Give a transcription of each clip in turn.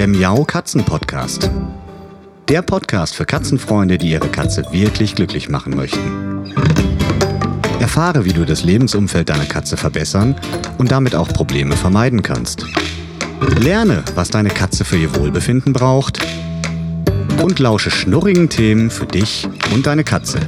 der Miau Katzen Podcast. Der Podcast für Katzenfreunde, die ihre Katze wirklich glücklich machen möchten. Erfahre, wie du das Lebensumfeld deiner Katze verbessern und damit auch Probleme vermeiden kannst. Lerne, was deine Katze für ihr Wohlbefinden braucht und lausche schnurrigen Themen für dich und deine Katze.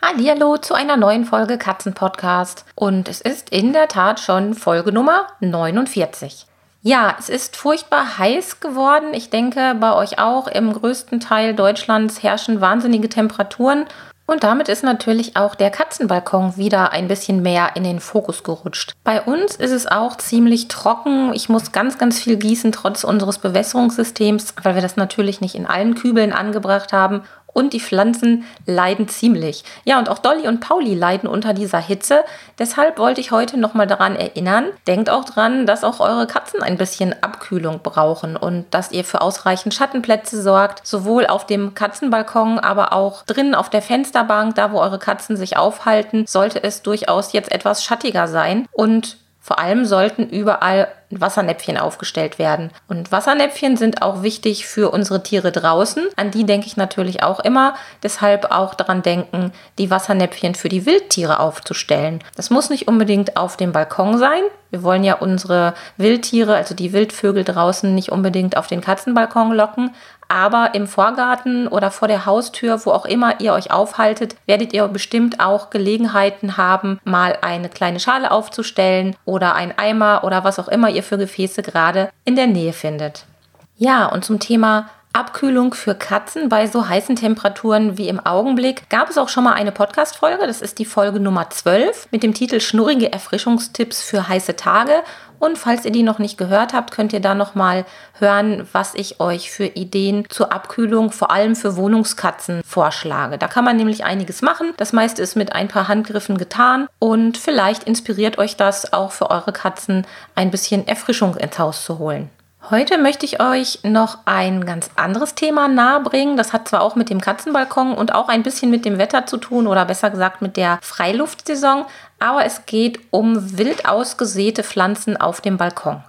Hallo zu einer neuen Folge Katzenpodcast und es ist in der Tat schon Folge Nummer 49. Ja, es ist furchtbar heiß geworden. Ich denke, bei euch auch. Im größten Teil Deutschlands herrschen wahnsinnige Temperaturen. Und damit ist natürlich auch der Katzenbalkon wieder ein bisschen mehr in den Fokus gerutscht. Bei uns ist es auch ziemlich trocken. Ich muss ganz, ganz viel gießen, trotz unseres Bewässerungssystems, weil wir das natürlich nicht in allen Kübeln angebracht haben und die Pflanzen leiden ziemlich. Ja, und auch Dolly und Pauli leiden unter dieser Hitze. Deshalb wollte ich heute nochmal daran erinnern, denkt auch dran, dass auch eure Katzen ein bisschen Abkühlung brauchen und dass ihr für ausreichend Schattenplätze sorgt, sowohl auf dem Katzenbalkon, aber auch drinnen auf der Fensterbank, da wo eure Katzen sich aufhalten, sollte es durchaus jetzt etwas schattiger sein und vor allem sollten überall Wassernäpfchen aufgestellt werden. Und Wassernäpfchen sind auch wichtig für unsere Tiere draußen. An die denke ich natürlich auch immer. Deshalb auch daran denken, die Wassernäpfchen für die Wildtiere aufzustellen. Das muss nicht unbedingt auf dem Balkon sein. Wir wollen ja unsere Wildtiere, also die Wildvögel draußen, nicht unbedingt auf den Katzenbalkon locken. Aber im Vorgarten oder vor der Haustür, wo auch immer ihr euch aufhaltet, werdet ihr bestimmt auch Gelegenheiten haben, mal eine kleine Schale aufzustellen oder ein Eimer oder was auch immer ihr für Gefäße gerade in der Nähe findet. Ja, und zum Thema Abkühlung für Katzen bei so heißen Temperaturen wie im Augenblick gab es auch schon mal eine Podcast-Folge. Das ist die Folge Nummer 12 mit dem Titel Schnurrige Erfrischungstipps für heiße Tage. Und falls ihr die noch nicht gehört habt, könnt ihr da noch mal hören, was ich euch für Ideen zur Abkühlung, vor allem für Wohnungskatzen, vorschlage. Da kann man nämlich einiges machen. Das meiste ist mit ein paar Handgriffen getan und vielleicht inspiriert euch das auch für eure Katzen, ein bisschen Erfrischung ins Haus zu holen. Heute möchte ich euch noch ein ganz anderes Thema nahebringen. Das hat zwar auch mit dem Katzenbalkon und auch ein bisschen mit dem Wetter zu tun oder besser gesagt mit der Freiluftsaison, aber es geht um wild ausgesäte Pflanzen auf dem Balkon.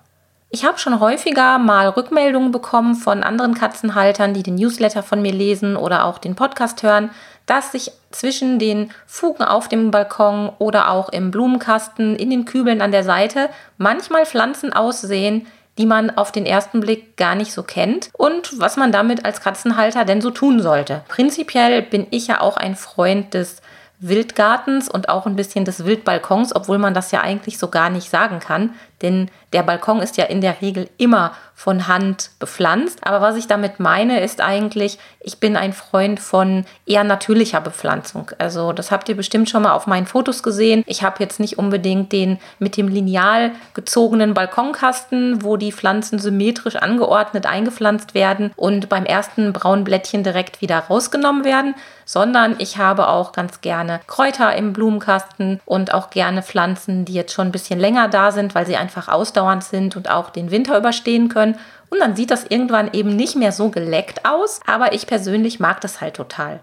Ich habe schon häufiger mal Rückmeldungen bekommen von anderen Katzenhaltern, die den Newsletter von mir lesen oder auch den Podcast hören, dass sich zwischen den Fugen auf dem Balkon oder auch im Blumenkasten, in den Kübeln an der Seite manchmal Pflanzen aussehen, die man auf den ersten Blick gar nicht so kennt und was man damit als Katzenhalter denn so tun sollte. Prinzipiell bin ich ja auch ein Freund des Wildgartens und auch ein bisschen des Wildbalkons, obwohl man das ja eigentlich so gar nicht sagen kann, denn der Balkon ist ja in der Regel immer von Hand bepflanzt. Aber was ich damit meine, ist eigentlich, ich bin ein Freund von eher natürlicher Bepflanzung. Also das habt ihr bestimmt schon mal auf meinen Fotos gesehen. Ich habe jetzt nicht unbedingt den mit dem lineal gezogenen Balkonkasten, wo die Pflanzen symmetrisch angeordnet eingepflanzt werden und beim ersten braunen Blättchen direkt wieder rausgenommen werden, sondern ich habe auch ganz gerne Kräuter im Blumenkasten und auch gerne Pflanzen, die jetzt schon ein bisschen länger da sind, weil sie einfach ausdauernd sind und auch den Winter überstehen können. Und dann sieht das irgendwann eben nicht mehr so geleckt aus, aber ich persönlich mag das halt total.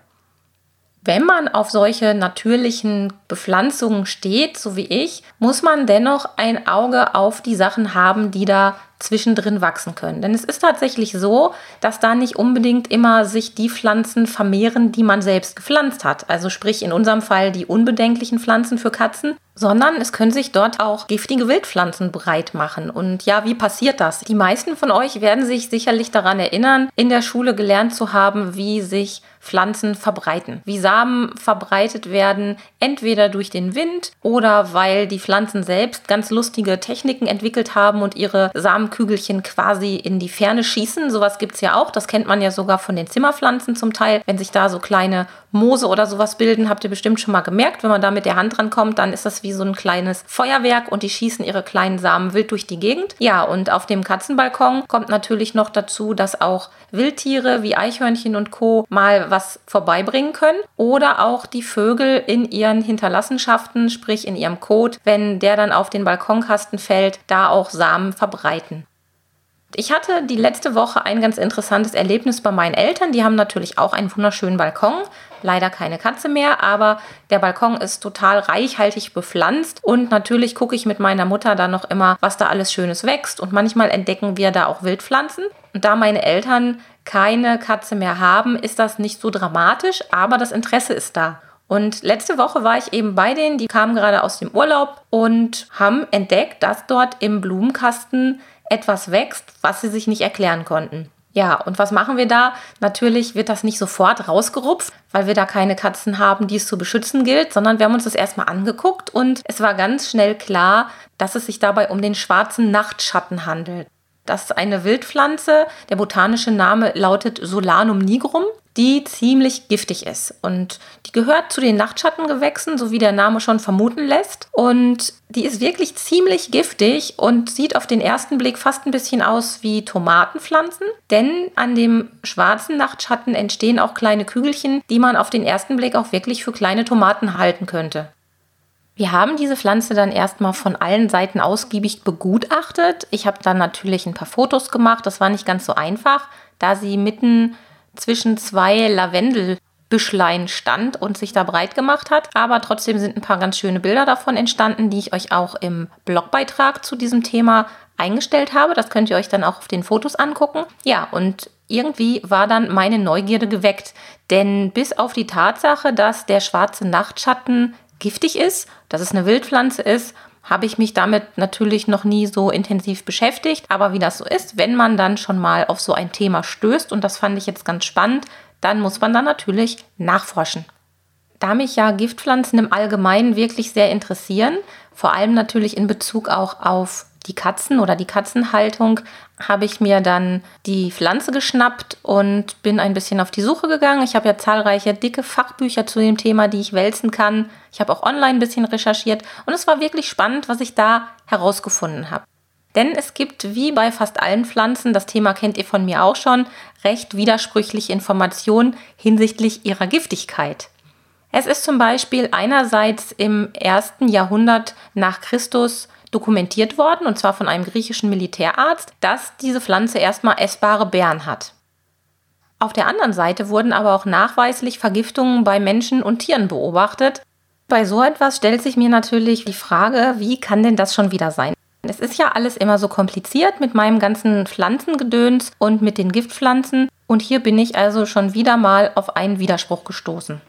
Wenn man auf solche natürlichen Bepflanzungen steht, so wie ich, muss man dennoch ein Auge auf die Sachen haben, die da zwischendrin wachsen können. Denn es ist tatsächlich so, dass da nicht unbedingt immer sich die Pflanzen vermehren, die man selbst gepflanzt hat. Also sprich in unserem Fall die unbedenklichen Pflanzen für Katzen, sondern es können sich dort auch giftige Wildpflanzen breit machen. Und ja, wie passiert das? Die meisten von euch werden sich sicherlich daran erinnern, in der Schule gelernt zu haben, wie sich Pflanzen verbreiten. Wie Samen verbreitet werden, entweder durch den Wind oder weil die Pflanzen selbst ganz lustige Techniken entwickelt haben und ihre Samenkügelchen quasi in die Ferne schießen. Sowas gibt es ja auch. Das kennt man ja sogar von den Zimmerpflanzen zum Teil. Wenn sich da so kleine Moose oder sowas bilden, habt ihr bestimmt schon mal gemerkt. Wenn man da mit der Hand dran kommt, dann ist das wie so ein kleines Feuerwerk und die schießen ihre kleinen Samen wild durch die Gegend. Ja, und auf dem Katzenbalkon kommt natürlich noch dazu, dass auch Wildtiere wie Eichhörnchen und Co. mal was vorbeibringen können oder auch die Vögel in ihren Hinterlassenschaften, sprich in ihrem Kot, wenn der dann auf den Balkonkasten fällt, da auch Samen verbreiten. Ich hatte die letzte Woche ein ganz interessantes Erlebnis bei meinen Eltern. Die haben natürlich auch einen wunderschönen Balkon leider keine Katze mehr, aber der Balkon ist total reichhaltig bepflanzt und natürlich gucke ich mit meiner Mutter dann noch immer, was da alles Schönes wächst und manchmal entdecken wir da auch Wildpflanzen. Und da meine Eltern keine Katze mehr haben, ist das nicht so dramatisch, aber das Interesse ist da. Und letzte Woche war ich eben bei denen, die kamen gerade aus dem Urlaub und haben entdeckt, dass dort im Blumenkasten etwas wächst, was sie sich nicht erklären konnten. Ja, und was machen wir da? Natürlich wird das nicht sofort rausgerupft, weil wir da keine Katzen haben, die es zu beschützen gilt, sondern wir haben uns das erstmal angeguckt und es war ganz schnell klar, dass es sich dabei um den schwarzen Nachtschatten handelt. Das ist eine Wildpflanze. Der botanische Name lautet Solanum nigrum, die ziemlich giftig ist. Und die gehört zu den Nachtschattengewächsen, so wie der Name schon vermuten lässt. Und die ist wirklich ziemlich giftig und sieht auf den ersten Blick fast ein bisschen aus wie Tomatenpflanzen. Denn an dem schwarzen Nachtschatten entstehen auch kleine Kügelchen, die man auf den ersten Blick auch wirklich für kleine Tomaten halten könnte. Wir haben diese Pflanze dann erstmal von allen Seiten ausgiebig begutachtet. Ich habe dann natürlich ein paar Fotos gemacht. Das war nicht ganz so einfach, da sie mitten zwischen zwei Lavendelbüschlein stand und sich da breit gemacht hat. Aber trotzdem sind ein paar ganz schöne Bilder davon entstanden, die ich euch auch im Blogbeitrag zu diesem Thema eingestellt habe. Das könnt ihr euch dann auch auf den Fotos angucken. Ja, und irgendwie war dann meine Neugierde geweckt. Denn bis auf die Tatsache, dass der schwarze Nachtschatten giftig ist, dass es eine Wildpflanze ist, habe ich mich damit natürlich noch nie so intensiv beschäftigt. Aber wie das so ist, wenn man dann schon mal auf so ein Thema stößt, und das fand ich jetzt ganz spannend, dann muss man dann natürlich nachforschen. Da mich ja Giftpflanzen im Allgemeinen wirklich sehr interessieren, vor allem natürlich in Bezug auch auf die Katzen oder die Katzenhaltung, habe ich mir dann die Pflanze geschnappt und bin ein bisschen auf die Suche gegangen. Ich habe ja zahlreiche dicke Fachbücher zu dem Thema, die ich wälzen kann. Ich habe auch online ein bisschen recherchiert und es war wirklich spannend, was ich da herausgefunden habe. Denn es gibt, wie bei fast allen Pflanzen, das Thema kennt ihr von mir auch schon, recht widersprüchliche Informationen hinsichtlich ihrer Giftigkeit. Es ist zum Beispiel einerseits im ersten Jahrhundert nach Christus dokumentiert worden, und zwar von einem griechischen Militärarzt, dass diese Pflanze erstmal essbare Beeren hat. Auf der anderen Seite wurden aber auch nachweislich Vergiftungen bei Menschen und Tieren beobachtet. Bei so etwas stellt sich mir natürlich die Frage, wie kann denn das schon wieder sein? Es ist ja alles immer so kompliziert mit meinem ganzen Pflanzengedöns und mit den Giftpflanzen und hier bin ich also schon wieder mal auf einen Widerspruch gestoßen.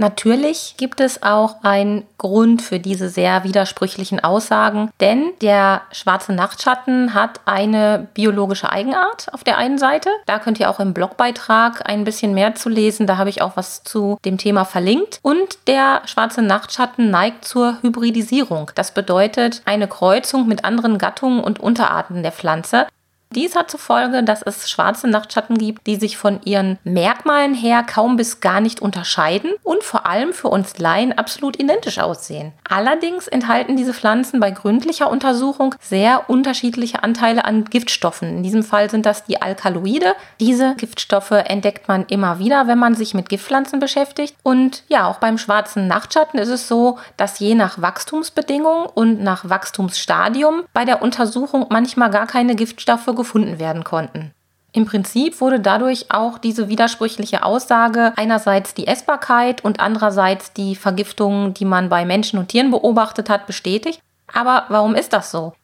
Natürlich gibt es auch einen Grund für diese sehr widersprüchlichen Aussagen, denn der schwarze Nachtschatten hat eine biologische Eigenart auf der einen Seite. Da könnt ihr auch im Blogbeitrag ein bisschen mehr zu lesen. Da habe ich auch was zu dem Thema verlinkt. Und der schwarze Nachtschatten neigt zur Hybridisierung. Das bedeutet eine Kreuzung mit anderen Gattungen und Unterarten der Pflanze. Dies hat zur Folge, dass es schwarze Nachtschatten gibt, die sich von ihren Merkmalen her kaum bis gar nicht unterscheiden und vor allem für uns Laien absolut identisch aussehen. Allerdings enthalten diese Pflanzen bei gründlicher Untersuchung sehr unterschiedliche Anteile an Giftstoffen. In diesem Fall sind das die Alkaloide. Diese Giftstoffe entdeckt man immer wieder, wenn man sich mit Giftpflanzen beschäftigt. Und ja, auch beim schwarzen Nachtschatten ist es so, dass je nach Wachstumsbedingungen und nach Wachstumsstadium bei der Untersuchung manchmal gar keine Giftstoffe gefunden werden konnten. Im Prinzip wurde dadurch auch diese widersprüchliche Aussage einerseits die Essbarkeit und andererseits die Vergiftung, die man bei Menschen und Tieren beobachtet hat, bestätigt. Aber warum ist das so?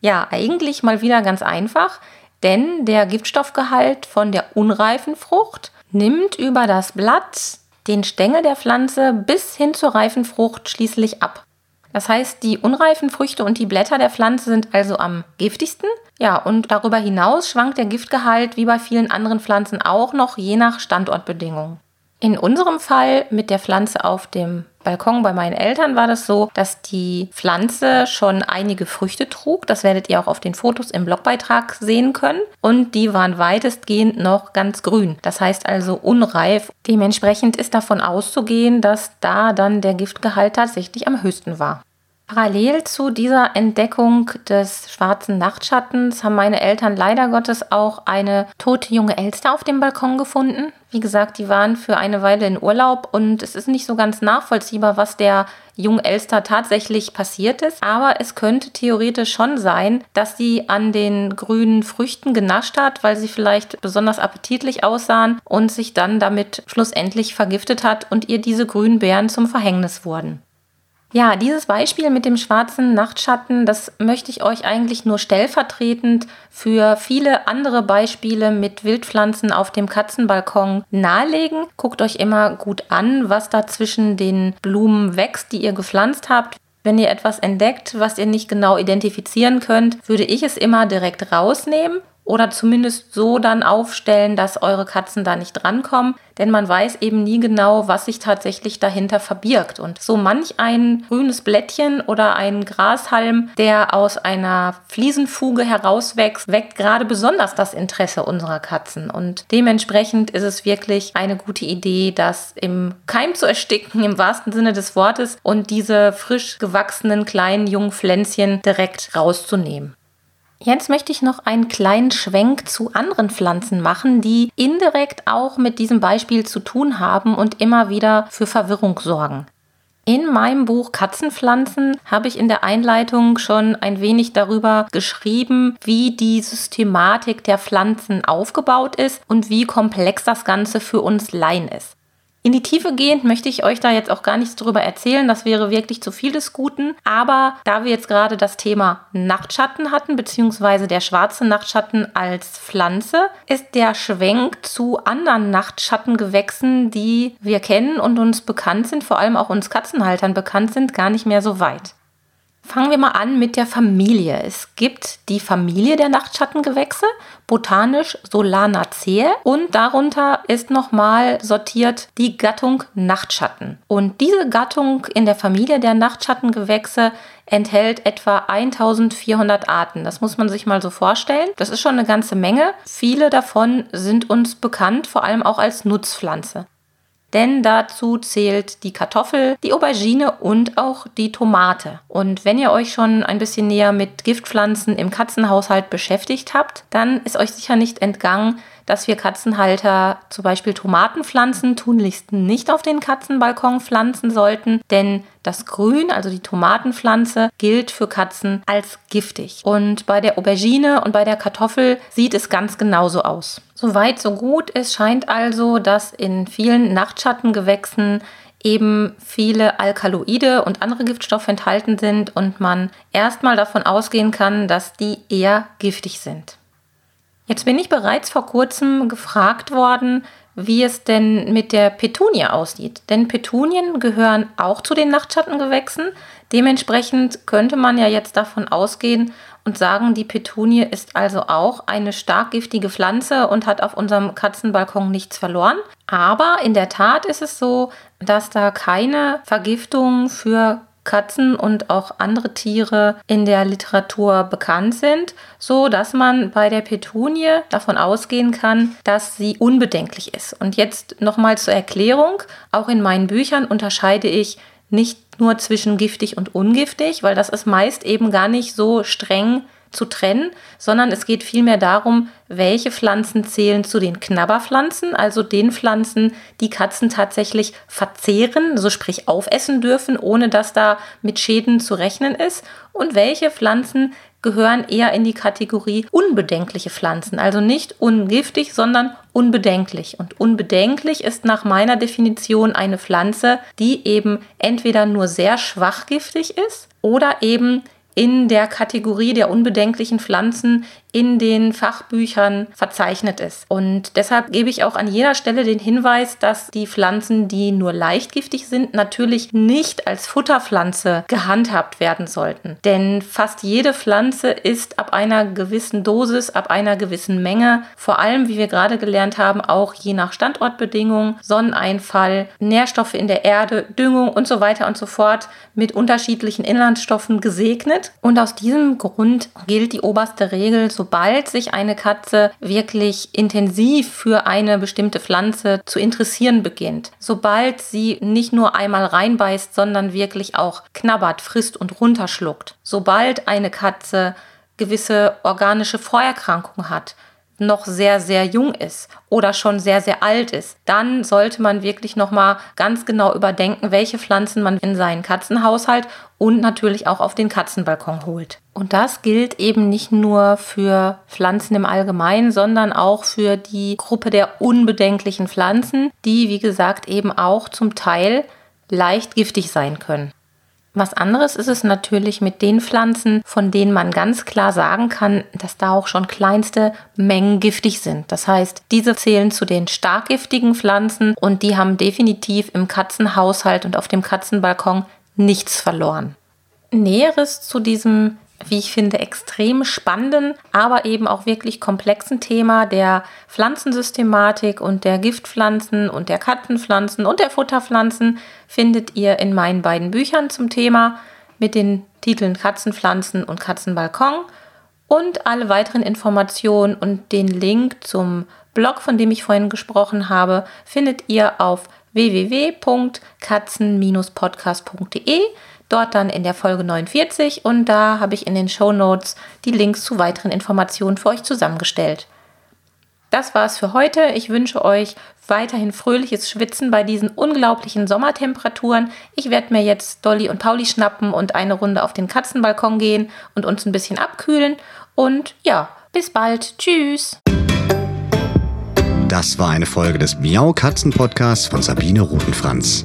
Ja, eigentlich mal wieder ganz einfach, denn der Giftstoffgehalt von der unreifen Frucht nimmt über das Blatt den Stängel der Pflanze bis hin zur reifen Frucht schließlich ab. Das heißt, die unreifen Früchte und die Blätter der Pflanze sind also am giftigsten. Ja, und darüber hinaus schwankt der Giftgehalt wie bei vielen anderen Pflanzen auch noch je nach Standortbedingungen. In unserem Fall mit der Pflanze auf dem Balkon bei meinen Eltern war das so, dass die Pflanze schon einige Früchte trug. Das werdet ihr auch auf den Fotos im Blogbeitrag sehen können. Und die waren weitestgehend noch ganz grün. Das heißt also unreif. Dementsprechend ist davon auszugehen, dass da dann der Giftgehalt tatsächlich am höchsten war. Parallel zu dieser Entdeckung des schwarzen Nachtschattens haben meine Eltern leider Gottes auch eine tote junge Elster auf dem Balkon gefunden. Wie gesagt, die waren für eine Weile in Urlaub und es ist nicht so ganz nachvollziehbar, was der jungen Elster tatsächlich passiert ist. Aber es könnte theoretisch schon sein, dass sie an den grünen Früchten genascht hat, weil sie vielleicht besonders appetitlich aussahen und sich dann damit schlussendlich vergiftet hat und ihr diese grünen Beeren zum Verhängnis wurden. Ja, dieses Beispiel mit dem schwarzen Nachtschatten, das möchte ich euch eigentlich nur stellvertretend für viele andere Beispiele mit Wildpflanzen auf dem Katzenbalkon nahelegen. Guckt euch immer gut an, was da zwischen den Blumen wächst, die ihr gepflanzt habt. Wenn ihr etwas entdeckt, was ihr nicht genau identifizieren könnt, würde ich es immer direkt rausnehmen oder zumindest so dann aufstellen, dass eure Katzen da nicht drankommen, denn man weiß eben nie genau, was sich tatsächlich dahinter verbirgt. Und so manch ein grünes Blättchen oder ein Grashalm, der aus einer Fliesenfuge herauswächst, weckt gerade besonders das Interesse unserer Katzen. Und dementsprechend ist es wirklich eine gute Idee, das im Keim zu ersticken, im wahrsten Sinne des Wortes, und diese frisch gewachsenen kleinen jungen Pflänzchen direkt rauszunehmen. Jetzt möchte ich noch einen kleinen Schwenk zu anderen Pflanzen machen, die indirekt auch mit diesem Beispiel zu tun haben und immer wieder für Verwirrung sorgen. In meinem Buch Katzenpflanzen habe ich in der Einleitung schon ein wenig darüber geschrieben, wie die Systematik der Pflanzen aufgebaut ist und wie komplex das Ganze für uns Laien ist. In die Tiefe gehend möchte ich euch da jetzt auch gar nichts drüber erzählen. Das wäre wirklich zu viel des Guten. Aber da wir jetzt gerade das Thema Nachtschatten hatten, beziehungsweise der schwarze Nachtschatten als Pflanze, ist der Schwenk zu anderen Nachtschattengewächsen, die wir kennen und uns bekannt sind, vor allem auch uns Katzenhaltern bekannt sind, gar nicht mehr so weit. Fangen wir mal an mit der Familie. Es gibt die Familie der Nachtschattengewächse, botanisch Solanaceae und darunter ist nochmal sortiert die Gattung Nachtschatten. Und diese Gattung in der Familie der Nachtschattengewächse enthält etwa 1400 Arten. Das muss man sich mal so vorstellen. Das ist schon eine ganze Menge. Viele davon sind uns bekannt, vor allem auch als Nutzpflanze denn dazu zählt die Kartoffel, die Aubergine und auch die Tomate. Und wenn ihr euch schon ein bisschen näher mit Giftpflanzen im Katzenhaushalt beschäftigt habt, dann ist euch sicher nicht entgangen, dass wir Katzenhalter zum Beispiel Tomatenpflanzen tunlichst nicht auf den Katzenbalkon pflanzen sollten, denn das Grün, also die Tomatenpflanze, gilt für Katzen als giftig. Und bei der Aubergine und bei der Kartoffel sieht es ganz genauso aus. Soweit, so gut. Es scheint also, dass in vielen Nachtschattengewächsen eben viele Alkaloide und andere Giftstoffe enthalten sind und man erstmal davon ausgehen kann, dass die eher giftig sind. Jetzt bin ich bereits vor kurzem gefragt worden, wie es denn mit der Petunie aussieht. Denn Petunien gehören auch zu den Nachtschattengewächsen. Dementsprechend könnte man ja jetzt davon ausgehen und sagen, die Petunie ist also auch eine stark giftige Pflanze und hat auf unserem Katzenbalkon nichts verloren. Aber in der Tat ist es so, dass da keine Vergiftung für Katzen und auch andere Tiere in der Literatur bekannt sind, so dass man bei der Petunie davon ausgehen kann, dass sie unbedenklich ist. Und jetzt nochmal zur Erklärung, auch in meinen Büchern unterscheide ich nicht nur zwischen giftig und ungiftig, weil das ist meist eben gar nicht so streng zu trennen, sondern es geht vielmehr darum, welche Pflanzen zählen zu den Knabberpflanzen, also den Pflanzen, die Katzen tatsächlich verzehren, so sprich aufessen dürfen, ohne dass da mit Schäden zu rechnen ist, und welche Pflanzen gehören eher in die Kategorie unbedenkliche Pflanzen, also nicht ungiftig, sondern unbedenklich. Und unbedenklich ist nach meiner Definition eine Pflanze, die eben entweder nur sehr schwach giftig ist oder eben in der Kategorie der unbedenklichen Pflanzen in den Fachbüchern verzeichnet ist. Und deshalb gebe ich auch an jeder Stelle den Hinweis, dass die Pflanzen, die nur leicht giftig sind, natürlich nicht als Futterpflanze gehandhabt werden sollten. Denn fast jede Pflanze ist ab einer gewissen Dosis, ab einer gewissen Menge, vor allem, wie wir gerade gelernt haben, auch je nach Standortbedingungen, Sonneneinfall, Nährstoffe in der Erde, Düngung und so weiter und so fort mit unterschiedlichen Inhaltsstoffen gesegnet. Und aus diesem Grund gilt die oberste Regel, so sobald sich eine Katze wirklich intensiv für eine bestimmte Pflanze zu interessieren beginnt, sobald sie nicht nur einmal reinbeißt, sondern wirklich auch knabbert, frisst und runterschluckt, sobald eine Katze gewisse organische Vorerkrankungen hat, noch sehr, sehr jung ist oder schon sehr, sehr alt ist, dann sollte man wirklich nochmal ganz genau überdenken, welche Pflanzen man in seinen Katzenhaushalt und natürlich auch auf den Katzenbalkon holt. Und das gilt eben nicht nur für Pflanzen im Allgemeinen, sondern auch für die Gruppe der unbedenklichen Pflanzen, die, wie gesagt, eben auch zum Teil leicht giftig sein können. Was anderes ist es natürlich mit den Pflanzen, von denen man ganz klar sagen kann, dass da auch schon kleinste Mengen giftig sind. Das heißt, diese zählen zu den stark giftigen Pflanzen und die haben definitiv im Katzenhaushalt und auf dem Katzenbalkon nichts verloren. Näheres zu diesem wie ich finde, extrem spannenden, aber eben auch wirklich komplexen Thema der Pflanzensystematik und der Giftpflanzen und der Katzenpflanzen und der Futterpflanzen findet ihr in meinen beiden Büchern zum Thema mit den Titeln Katzenpflanzen und Katzenbalkon. Und alle weiteren Informationen und den Link zum Blog, von dem ich vorhin gesprochen habe, findet ihr auf www.katzen-podcast.de dort dann in der Folge 49 und da habe ich in den Show Notes die Links zu weiteren Informationen für euch zusammengestellt. Das war es für heute. Ich wünsche euch weiterhin fröhliches Schwitzen bei diesen unglaublichen Sommertemperaturen. Ich werde mir jetzt Dolly und Pauli schnappen und eine Runde auf den Katzenbalkon gehen und uns ein bisschen abkühlen. Und ja, bis bald. Tschüss. Das war eine Folge des Miau Katzen Podcasts von Sabine Rutenfranz.